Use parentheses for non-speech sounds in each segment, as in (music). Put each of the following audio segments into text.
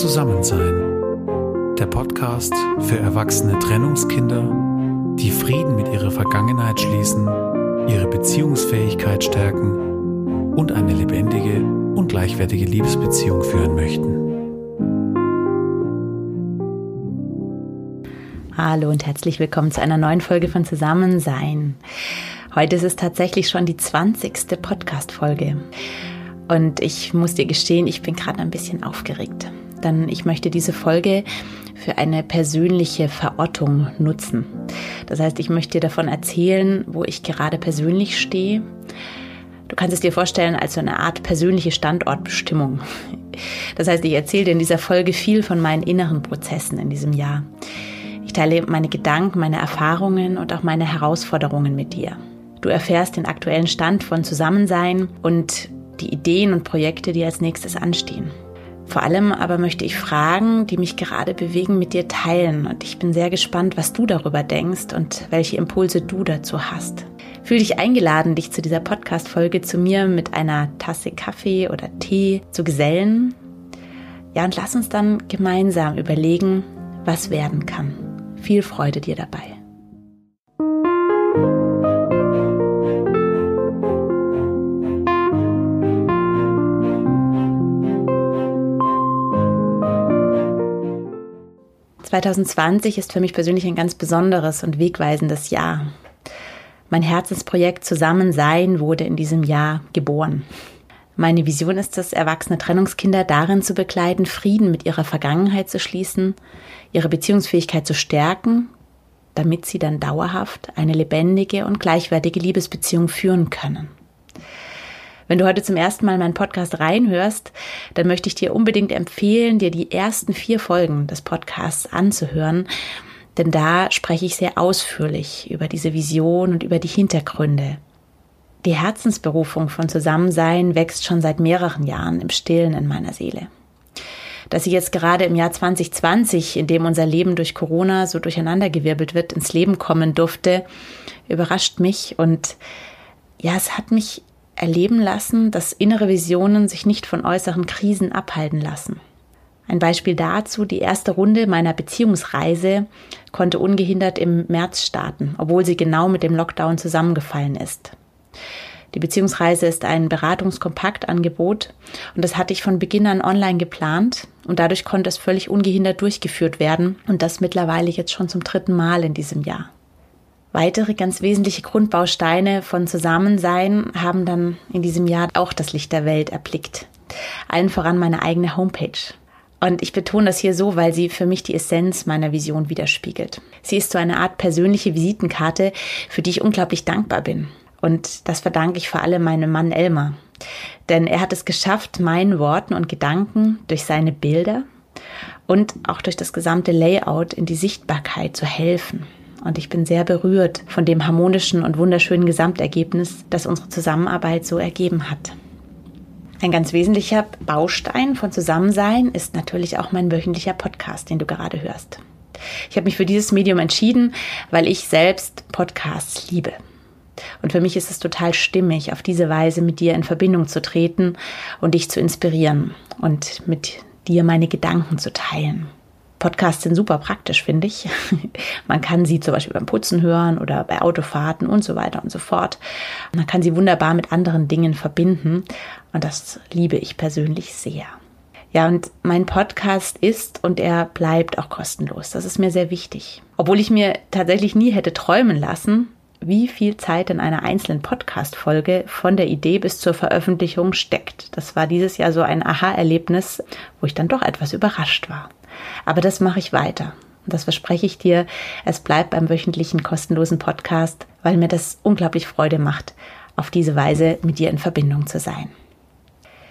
Zusammensein. Der Podcast für erwachsene Trennungskinder, die Frieden mit ihrer Vergangenheit schließen, ihre Beziehungsfähigkeit stärken und eine lebendige und gleichwertige Liebesbeziehung führen möchten. Hallo und herzlich willkommen zu einer neuen Folge von Zusammensein. Heute ist es tatsächlich schon die 20. Podcast-Folge. Und ich muss dir gestehen, ich bin gerade ein bisschen aufgeregt. Denn ich möchte diese Folge für eine persönliche Verortung nutzen. Das heißt, ich möchte dir davon erzählen, wo ich gerade persönlich stehe. Du kannst es dir vorstellen als so eine Art persönliche Standortbestimmung. Das heißt, ich erzähle dir in dieser Folge viel von meinen inneren Prozessen in diesem Jahr. Ich teile meine Gedanken, meine Erfahrungen und auch meine Herausforderungen mit dir. Du erfährst den aktuellen Stand von Zusammensein und die Ideen und Projekte, die als nächstes anstehen. Vor allem aber möchte ich Fragen, die mich gerade bewegen, mit dir teilen und ich bin sehr gespannt, was du darüber denkst und welche Impulse du dazu hast. Fühl dich eingeladen, dich zu dieser Podcast-Folge zu mir mit einer Tasse Kaffee oder Tee zu gesellen. Ja, und lass uns dann gemeinsam überlegen, was werden kann. Viel Freude dir dabei. 2020 ist für mich persönlich ein ganz besonderes und wegweisendes Jahr. Mein Herzensprojekt Zusammensein wurde in diesem Jahr geboren. Meine Vision ist es, erwachsene Trennungskinder darin zu begleiten, Frieden mit ihrer Vergangenheit zu schließen, ihre Beziehungsfähigkeit zu stärken, damit sie dann dauerhaft eine lebendige und gleichwertige Liebesbeziehung führen können. Wenn du heute zum ersten Mal meinen Podcast reinhörst, dann möchte ich dir unbedingt empfehlen, dir die ersten vier Folgen des Podcasts anzuhören, denn da spreche ich sehr ausführlich über diese Vision und über die Hintergründe. Die Herzensberufung von Zusammensein wächst schon seit mehreren Jahren im Stillen in meiner Seele. Dass sie jetzt gerade im Jahr 2020, in dem unser Leben durch Corona so durcheinandergewirbelt wird, ins Leben kommen durfte, überrascht mich und ja, es hat mich erleben lassen, dass innere Visionen sich nicht von äußeren Krisen abhalten lassen. Ein Beispiel dazu, die erste Runde meiner Beziehungsreise konnte ungehindert im März starten, obwohl sie genau mit dem Lockdown zusammengefallen ist. Die Beziehungsreise ist ein Beratungskompaktangebot und das hatte ich von Beginn an online geplant und dadurch konnte es völlig ungehindert durchgeführt werden und das mittlerweile jetzt schon zum dritten Mal in diesem Jahr. Weitere ganz wesentliche Grundbausteine von Zusammensein haben dann in diesem Jahr auch das Licht der Welt erblickt. Allen voran meine eigene Homepage. Und ich betone das hier so, weil sie für mich die Essenz meiner Vision widerspiegelt. Sie ist so eine Art persönliche Visitenkarte, für die ich unglaublich dankbar bin. Und das verdanke ich vor allem meinem Mann Elmar. Denn er hat es geschafft, meinen Worten und Gedanken durch seine Bilder und auch durch das gesamte Layout in die Sichtbarkeit zu helfen. Und ich bin sehr berührt von dem harmonischen und wunderschönen Gesamtergebnis, das unsere Zusammenarbeit so ergeben hat. Ein ganz wesentlicher Baustein von Zusammensein ist natürlich auch mein wöchentlicher Podcast, den du gerade hörst. Ich habe mich für dieses Medium entschieden, weil ich selbst Podcasts liebe. Und für mich ist es total stimmig, auf diese Weise mit dir in Verbindung zu treten und dich zu inspirieren und mit dir meine Gedanken zu teilen. Podcasts sind super praktisch, finde ich. (laughs) Man kann sie zum Beispiel beim Putzen hören oder bei Autofahrten und so weiter und so fort. Man kann sie wunderbar mit anderen Dingen verbinden und das liebe ich persönlich sehr. Ja, und mein Podcast ist und er bleibt auch kostenlos. Das ist mir sehr wichtig. Obwohl ich mir tatsächlich nie hätte träumen lassen, wie viel Zeit in einer einzelnen Podcast-Folge von der Idee bis zur Veröffentlichung steckt. Das war dieses Jahr so ein Aha-Erlebnis, wo ich dann doch etwas überrascht war. Aber das mache ich weiter. Und das verspreche ich dir. Es bleibt beim wöchentlichen kostenlosen Podcast, weil mir das unglaublich Freude macht, auf diese Weise mit dir in Verbindung zu sein.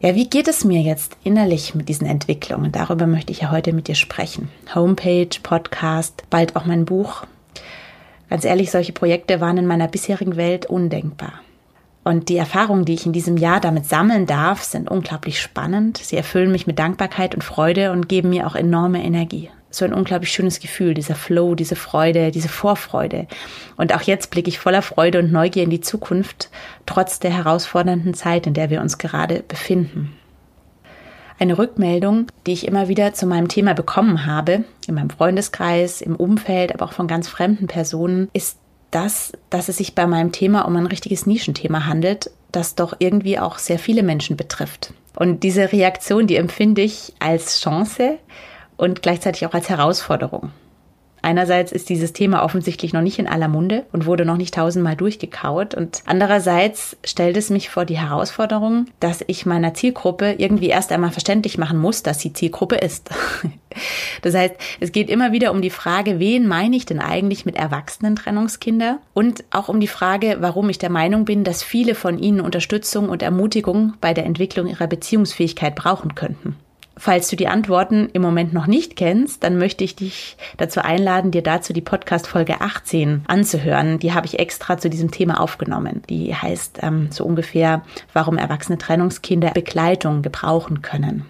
Ja, wie geht es mir jetzt innerlich mit diesen Entwicklungen? Darüber möchte ich ja heute mit dir sprechen. Homepage, Podcast, bald auch mein Buch. Ganz ehrlich, solche Projekte waren in meiner bisherigen Welt undenkbar. Und die Erfahrungen, die ich in diesem Jahr damit sammeln darf, sind unglaublich spannend. Sie erfüllen mich mit Dankbarkeit und Freude und geben mir auch enorme Energie. So ein unglaublich schönes Gefühl, dieser Flow, diese Freude, diese Vorfreude. Und auch jetzt blicke ich voller Freude und Neugier in die Zukunft, trotz der herausfordernden Zeit, in der wir uns gerade befinden. Eine Rückmeldung, die ich immer wieder zu meinem Thema bekommen habe, in meinem Freundeskreis, im Umfeld, aber auch von ganz fremden Personen, ist das, dass es sich bei meinem Thema um ein richtiges Nischenthema handelt, das doch irgendwie auch sehr viele Menschen betrifft. Und diese Reaktion, die empfinde ich als Chance und gleichzeitig auch als Herausforderung. Einerseits ist dieses Thema offensichtlich noch nicht in aller Munde und wurde noch nicht tausendmal durchgekaut. Und andererseits stellt es mich vor die Herausforderung, dass ich meiner Zielgruppe irgendwie erst einmal verständlich machen muss, dass sie Zielgruppe ist. (laughs) Das heißt, es geht immer wieder um die Frage, wen meine ich denn eigentlich mit erwachsenen Trennungskinder? Und auch um die Frage, warum ich der Meinung bin, dass viele von ihnen Unterstützung und Ermutigung bei der Entwicklung ihrer Beziehungsfähigkeit brauchen könnten. Falls du die Antworten im Moment noch nicht kennst, dann möchte ich dich dazu einladen, dir dazu die Podcast Folge 18 anzuhören. Die habe ich extra zu diesem Thema aufgenommen. Die heißt ähm, so ungefähr, warum erwachsene Trennungskinder Begleitung gebrauchen können.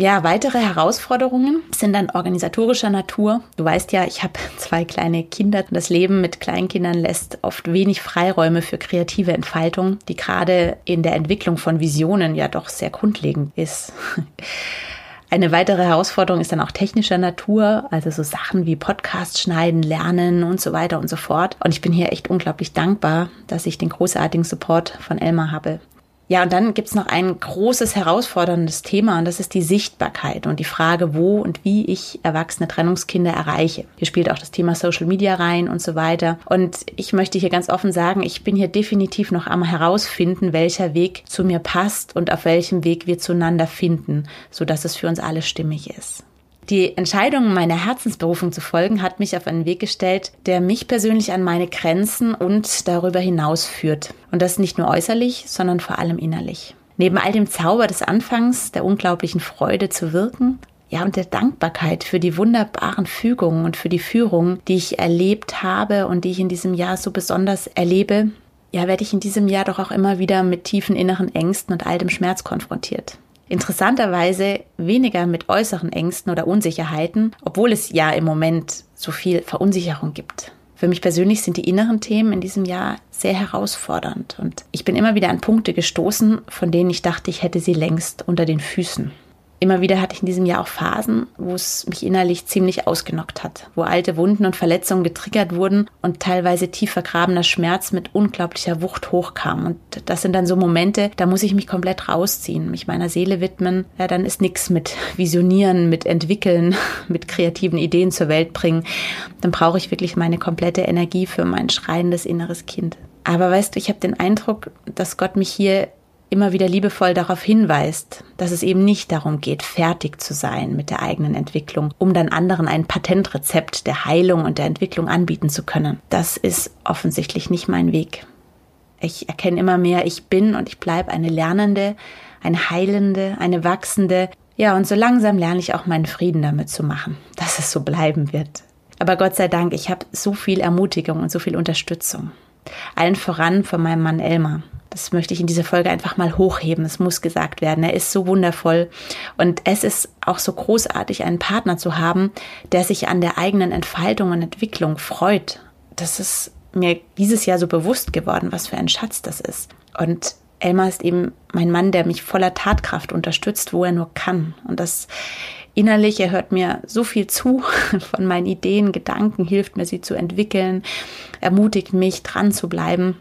Ja, weitere Herausforderungen sind dann organisatorischer Natur. Du weißt ja, ich habe (laughs) zwei kleine Kinder. Das Leben mit Kleinkindern lässt oft wenig Freiräume für kreative Entfaltung, die gerade in der Entwicklung von Visionen ja doch sehr grundlegend ist. (laughs) Eine weitere Herausforderung ist dann auch technischer Natur, also so Sachen wie Podcast schneiden, lernen und so weiter und so fort. Und ich bin hier echt unglaublich dankbar, dass ich den großartigen Support von Elmar habe. Ja, und dann gibt's noch ein großes herausforderndes Thema und das ist die Sichtbarkeit und die Frage, wo und wie ich erwachsene Trennungskinder erreiche. Hier spielt auch das Thema Social Media rein und so weiter. Und ich möchte hier ganz offen sagen, ich bin hier definitiv noch am herausfinden, welcher Weg zu mir passt und auf welchem Weg wir zueinander finden, so dass es für uns alle stimmig ist. Die Entscheidung, meiner Herzensberufung zu folgen, hat mich auf einen Weg gestellt, der mich persönlich an meine Grenzen und darüber hinaus führt. Und das nicht nur äußerlich, sondern vor allem innerlich. Neben all dem Zauber des Anfangs, der unglaublichen Freude zu wirken, ja, und der Dankbarkeit für die wunderbaren Fügungen und für die Führung, die ich erlebt habe und die ich in diesem Jahr so besonders erlebe, ja, werde ich in diesem Jahr doch auch immer wieder mit tiefen inneren Ängsten und all dem Schmerz konfrontiert interessanterweise weniger mit äußeren Ängsten oder Unsicherheiten, obwohl es ja im Moment so viel Verunsicherung gibt. Für mich persönlich sind die inneren Themen in diesem Jahr sehr herausfordernd und ich bin immer wieder an Punkte gestoßen, von denen ich dachte, ich hätte sie längst unter den Füßen. Immer wieder hatte ich in diesem Jahr auch Phasen, wo es mich innerlich ziemlich ausgenockt hat, wo alte Wunden und Verletzungen getriggert wurden und teilweise tief vergrabener Schmerz mit unglaublicher Wucht hochkam. Und das sind dann so Momente, da muss ich mich komplett rausziehen, mich meiner Seele widmen. Ja, dann ist nichts mit Visionieren, mit Entwickeln, (laughs) mit kreativen Ideen zur Welt bringen. Dann brauche ich wirklich meine komplette Energie für mein schreiendes inneres Kind. Aber weißt du, ich habe den Eindruck, dass Gott mich hier immer wieder liebevoll darauf hinweist, dass es eben nicht darum geht, fertig zu sein mit der eigenen Entwicklung, um dann anderen ein Patentrezept der Heilung und der Entwicklung anbieten zu können. Das ist offensichtlich nicht mein Weg. Ich erkenne immer mehr, ich bin und ich bleibe eine Lernende, eine Heilende, eine Wachsende. Ja, und so langsam lerne ich auch meinen Frieden damit zu machen, (laughs) dass es so bleiben wird. Aber Gott sei Dank, ich habe so viel Ermutigung und so viel Unterstützung. Allen voran von meinem Mann Elmar. Das möchte ich in dieser Folge einfach mal hochheben. Es muss gesagt werden. Er ist so wundervoll. Und es ist auch so großartig, einen Partner zu haben, der sich an der eigenen Entfaltung und Entwicklung freut. Das ist mir dieses Jahr so bewusst geworden, was für ein Schatz das ist. Und Elmar ist eben mein Mann, der mich voller Tatkraft unterstützt, wo er nur kann. Und das innerlich, er hört mir so viel zu (laughs) von meinen Ideen, Gedanken, hilft mir, sie zu entwickeln, ermutigt mich, dran zu bleiben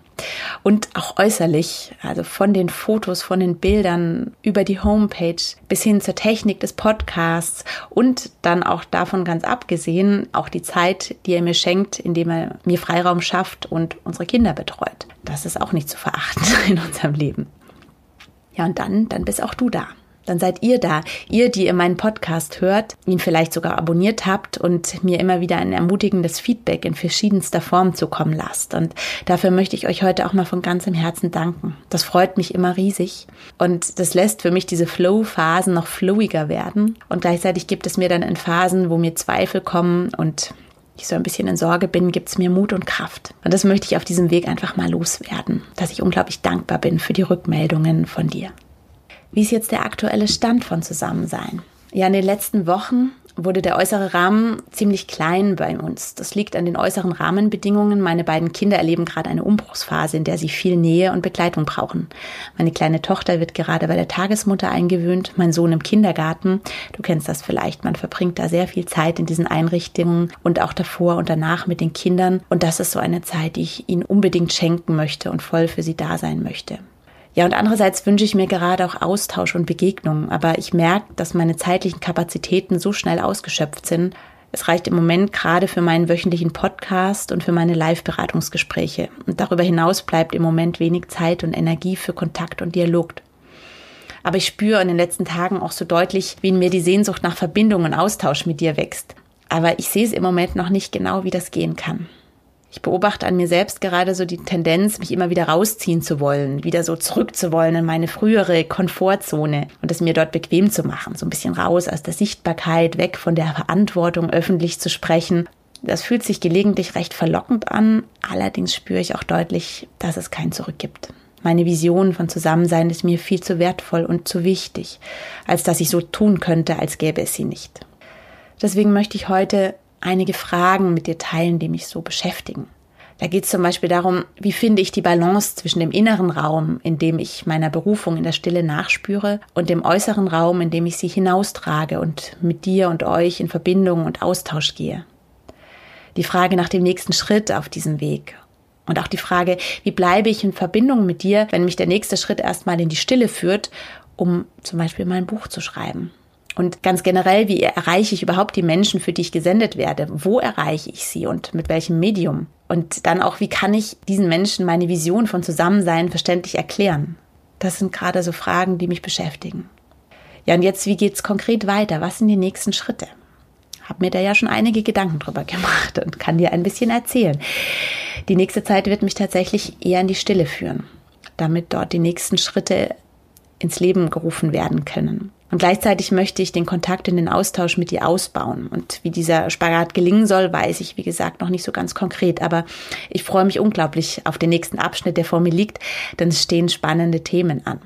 und auch äußerlich, also von den Fotos, von den Bildern über die Homepage bis hin zur Technik des Podcasts und dann auch davon ganz abgesehen, auch die Zeit, die er mir schenkt, indem er mir Freiraum schafft und unsere Kinder betreut. Das ist auch nicht zu verachten (laughs) in unserem Leben. Ja, und dann, dann bist auch du da dann seid ihr da. Ihr, die ihr meinen Podcast hört, ihn vielleicht sogar abonniert habt und mir immer wieder ein ermutigendes Feedback in verschiedenster Form zukommen lasst. Und dafür möchte ich euch heute auch mal von ganzem Herzen danken. Das freut mich immer riesig. Und das lässt für mich diese Flow-Phasen noch flowiger werden. Und gleichzeitig gibt es mir dann in Phasen, wo mir Zweifel kommen und ich so ein bisschen in Sorge bin, gibt es mir Mut und Kraft. Und das möchte ich auf diesem Weg einfach mal loswerden, dass ich unglaublich dankbar bin für die Rückmeldungen von dir. Wie ist jetzt der aktuelle Stand von Zusammensein? Ja, in den letzten Wochen wurde der äußere Rahmen ziemlich klein bei uns. Das liegt an den äußeren Rahmenbedingungen. Meine beiden Kinder erleben gerade eine Umbruchsphase, in der sie viel Nähe und Begleitung brauchen. Meine kleine Tochter wird gerade bei der Tagesmutter eingewöhnt, mein Sohn im Kindergarten. Du kennst das vielleicht, man verbringt da sehr viel Zeit in diesen Einrichtungen und auch davor und danach mit den Kindern. Und das ist so eine Zeit, die ich ihnen unbedingt schenken möchte und voll für sie da sein möchte. Ja, und andererseits wünsche ich mir gerade auch Austausch und Begegnungen, aber ich merke, dass meine zeitlichen Kapazitäten so schnell ausgeschöpft sind. Es reicht im Moment gerade für meinen wöchentlichen Podcast und für meine Live-Beratungsgespräche. Und darüber hinaus bleibt im Moment wenig Zeit und Energie für Kontakt und Dialog. Aber ich spüre in den letzten Tagen auch so deutlich, wie in mir die Sehnsucht nach Verbindung und Austausch mit dir wächst. Aber ich sehe es im Moment noch nicht genau, wie das gehen kann. Ich beobachte an mir selbst gerade so die Tendenz, mich immer wieder rausziehen zu wollen, wieder so zurückzuwollen in meine frühere Komfortzone und es mir dort bequem zu machen, so ein bisschen raus aus der Sichtbarkeit, weg von der Verantwortung, öffentlich zu sprechen. Das fühlt sich gelegentlich recht verlockend an, allerdings spüre ich auch deutlich, dass es kein Zurück gibt. Meine Vision von Zusammensein ist mir viel zu wertvoll und zu wichtig, als dass ich so tun könnte, als gäbe es sie nicht. Deswegen möchte ich heute einige Fragen mit dir teilen, die mich so beschäftigen. Da geht es zum Beispiel darum, wie finde ich die Balance zwischen dem inneren Raum, in dem ich meiner Berufung in der Stille nachspüre, und dem äußeren Raum, in dem ich sie hinaustrage und mit dir und euch in Verbindung und Austausch gehe. Die Frage nach dem nächsten Schritt auf diesem Weg. Und auch die Frage, wie bleibe ich in Verbindung mit dir, wenn mich der nächste Schritt erstmal in die Stille führt, um zum Beispiel mein Buch zu schreiben. Und ganz generell, wie erreiche ich überhaupt die Menschen, für die ich gesendet werde? Wo erreiche ich sie und mit welchem Medium? Und dann auch, wie kann ich diesen Menschen meine Vision von Zusammensein verständlich erklären? Das sind gerade so Fragen, die mich beschäftigen. Ja, und jetzt, wie geht's konkret weiter? Was sind die nächsten Schritte? Hab mir da ja schon einige Gedanken drüber (laughs) gemacht und kann dir ein bisschen erzählen. Die nächste Zeit wird mich tatsächlich eher in die Stille führen, damit dort die nächsten Schritte ins Leben gerufen werden können. Und gleichzeitig möchte ich den Kontakt in den Austausch mit dir ausbauen. Und wie dieser Spagat gelingen soll, weiß ich, wie gesagt, noch nicht so ganz konkret. Aber ich freue mich unglaublich auf den nächsten Abschnitt, der vor mir liegt, denn es stehen spannende Themen an.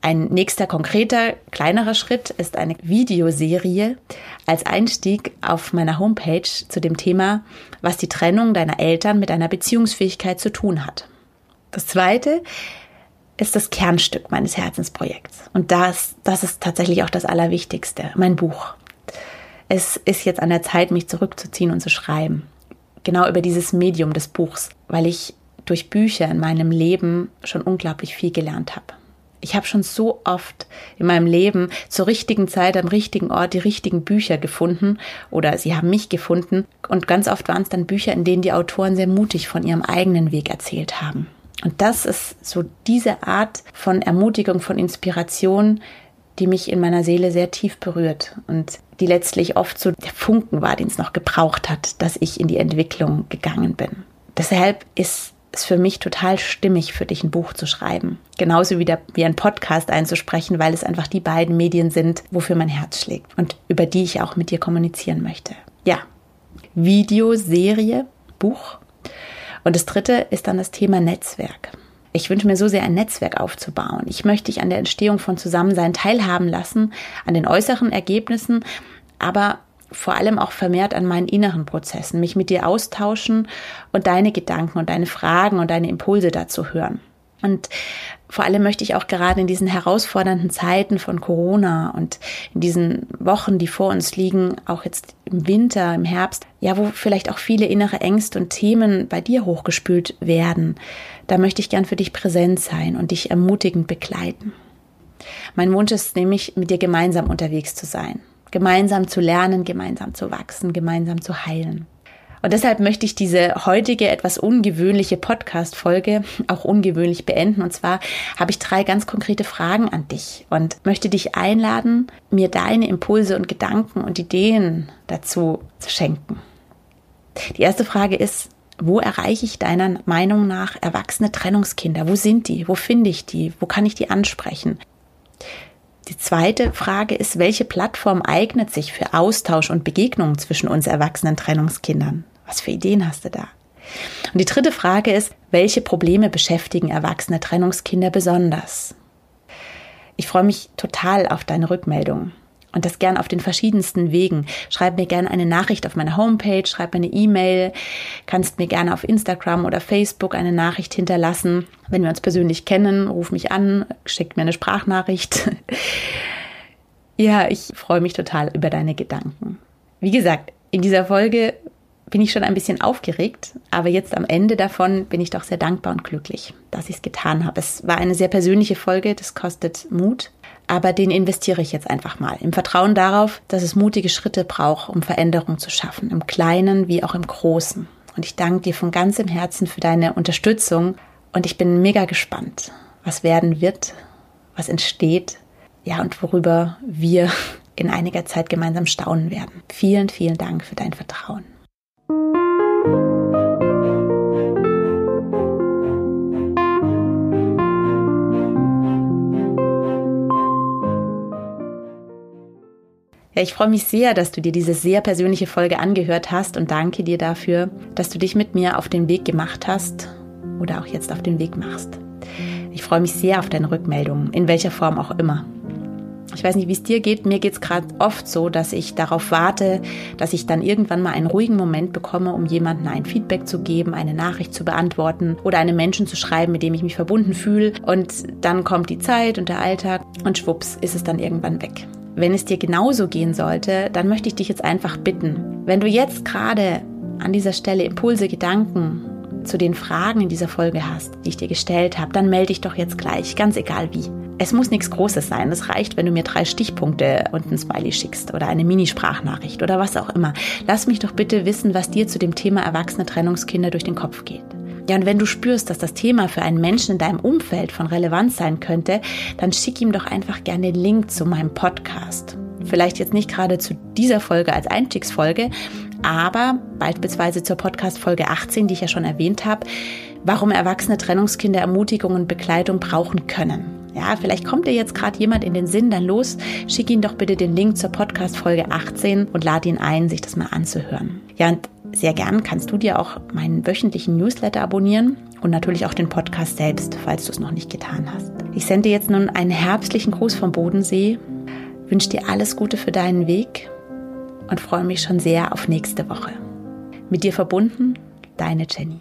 Ein nächster konkreter, kleinerer Schritt ist eine Videoserie als Einstieg auf meiner Homepage zu dem Thema, was die Trennung deiner Eltern mit deiner Beziehungsfähigkeit zu tun hat. Das zweite ist das Kernstück meines Herzensprojekts. Und das, das ist tatsächlich auch das Allerwichtigste, mein Buch. Es ist jetzt an der Zeit, mich zurückzuziehen und zu schreiben. Genau über dieses Medium des Buchs, weil ich durch Bücher in meinem Leben schon unglaublich viel gelernt habe. Ich habe schon so oft in meinem Leben zur richtigen Zeit am richtigen Ort die richtigen Bücher gefunden oder sie haben mich gefunden und ganz oft waren es dann Bücher, in denen die Autoren sehr mutig von ihrem eigenen Weg erzählt haben. Und das ist so diese Art von Ermutigung, von Inspiration, die mich in meiner Seele sehr tief berührt und die letztlich oft so der Funken war, den es noch gebraucht hat, dass ich in die Entwicklung gegangen bin. Deshalb ist es für mich total stimmig, für dich ein Buch zu schreiben. Genauso wie, der, wie ein Podcast einzusprechen, weil es einfach die beiden Medien sind, wofür mein Herz schlägt und über die ich auch mit dir kommunizieren möchte. Ja, Videoserie, Buch und das dritte ist dann das Thema Netzwerk. Ich wünsche mir so sehr ein Netzwerk aufzubauen. Ich möchte dich an der Entstehung von Zusammensein teilhaben lassen, an den äußeren Ergebnissen, aber vor allem auch vermehrt an meinen inneren Prozessen, mich mit dir austauschen und deine Gedanken und deine Fragen und deine Impulse dazu hören. Und vor allem möchte ich auch gerade in diesen herausfordernden Zeiten von Corona und in diesen Wochen, die vor uns liegen, auch jetzt im Winter, im Herbst, ja, wo vielleicht auch viele innere Ängste und Themen bei dir hochgespült werden, da möchte ich gern für dich präsent sein und dich ermutigend begleiten. Mein Wunsch ist nämlich, mit dir gemeinsam unterwegs zu sein, gemeinsam zu lernen, gemeinsam zu wachsen, gemeinsam zu heilen. Und deshalb möchte ich diese heutige etwas ungewöhnliche Podcast-Folge auch ungewöhnlich beenden. Und zwar habe ich drei ganz konkrete Fragen an dich und möchte dich einladen, mir deine Impulse und Gedanken und Ideen dazu zu schenken. Die erste Frage ist, wo erreiche ich deiner Meinung nach erwachsene Trennungskinder? Wo sind die? Wo finde ich die? Wo kann ich die ansprechen? Die zweite Frage ist, welche Plattform eignet sich für Austausch und Begegnungen zwischen uns erwachsenen Trennungskindern? Was für Ideen hast du da? Und die dritte Frage ist, welche Probleme beschäftigen erwachsene Trennungskinder besonders? Ich freue mich total auf deine Rückmeldung. Und das gern auf den verschiedensten Wegen. Schreib mir gerne eine Nachricht auf meiner Homepage, schreib mir eine E-Mail, kannst mir gerne auf Instagram oder Facebook eine Nachricht hinterlassen. Wenn wir uns persönlich kennen, ruf mich an, schick mir eine Sprachnachricht. (laughs) ja, ich freue mich total über deine Gedanken. Wie gesagt, in dieser Folge bin ich schon ein bisschen aufgeregt, aber jetzt am Ende davon bin ich doch sehr dankbar und glücklich, dass ich es getan habe. Es war eine sehr persönliche Folge, das kostet Mut, aber den investiere ich jetzt einfach mal im Vertrauen darauf, dass es mutige Schritte braucht, um Veränderung zu schaffen, im Kleinen wie auch im Großen. Und ich danke dir von ganzem Herzen für deine Unterstützung und ich bin mega gespannt, was werden wird, was entsteht, ja, und worüber wir (laughs) in einiger Zeit gemeinsam staunen werden. Vielen, vielen Dank für dein Vertrauen. Ja, ich freue mich sehr, dass du dir diese sehr persönliche Folge angehört hast und danke dir dafür, dass du dich mit mir auf den Weg gemacht hast oder auch jetzt auf den Weg machst. Ich freue mich sehr auf deine Rückmeldungen, in welcher Form auch immer. Ich weiß nicht, wie es dir geht. Mir geht es gerade oft so, dass ich darauf warte, dass ich dann irgendwann mal einen ruhigen Moment bekomme, um jemandem ein Feedback zu geben, eine Nachricht zu beantworten oder einem Menschen zu schreiben, mit dem ich mich verbunden fühle. Und dann kommt die Zeit und der Alltag und schwupps ist es dann irgendwann weg. Wenn es dir genauso gehen sollte, dann möchte ich dich jetzt einfach bitten, wenn du jetzt gerade an dieser Stelle Impulse, Gedanken zu den Fragen in dieser Folge hast, die ich dir gestellt habe, dann melde dich doch jetzt gleich, ganz egal wie. Es muss nichts Großes sein. Es reicht, wenn du mir drei Stichpunkte und ein Smiley schickst oder eine Minisprachnachricht oder was auch immer. Lass mich doch bitte wissen, was dir zu dem Thema erwachsene Trennungskinder durch den Kopf geht. Ja, und wenn du spürst, dass das Thema für einen Menschen in deinem Umfeld von Relevanz sein könnte, dann schick ihm doch einfach gerne den Link zu meinem Podcast. Vielleicht jetzt nicht gerade zu dieser Folge als Einstiegsfolge, aber beispielsweise zur Podcast-Folge 18, die ich ja schon erwähnt habe, warum erwachsene Trennungskinder Ermutigung und Begleitung brauchen können. Ja, vielleicht kommt dir jetzt gerade jemand in den Sinn, dann los, schick ihn doch bitte den Link zur Podcast-Folge 18 und lad ihn ein, sich das mal anzuhören. Ja, und sehr gern kannst du dir auch meinen wöchentlichen Newsletter abonnieren und natürlich auch den Podcast selbst, falls du es noch nicht getan hast. Ich sende jetzt nun einen herbstlichen Gruß vom Bodensee, wünsche dir alles Gute für deinen Weg und freue mich schon sehr auf nächste Woche. Mit dir verbunden, deine Jenny.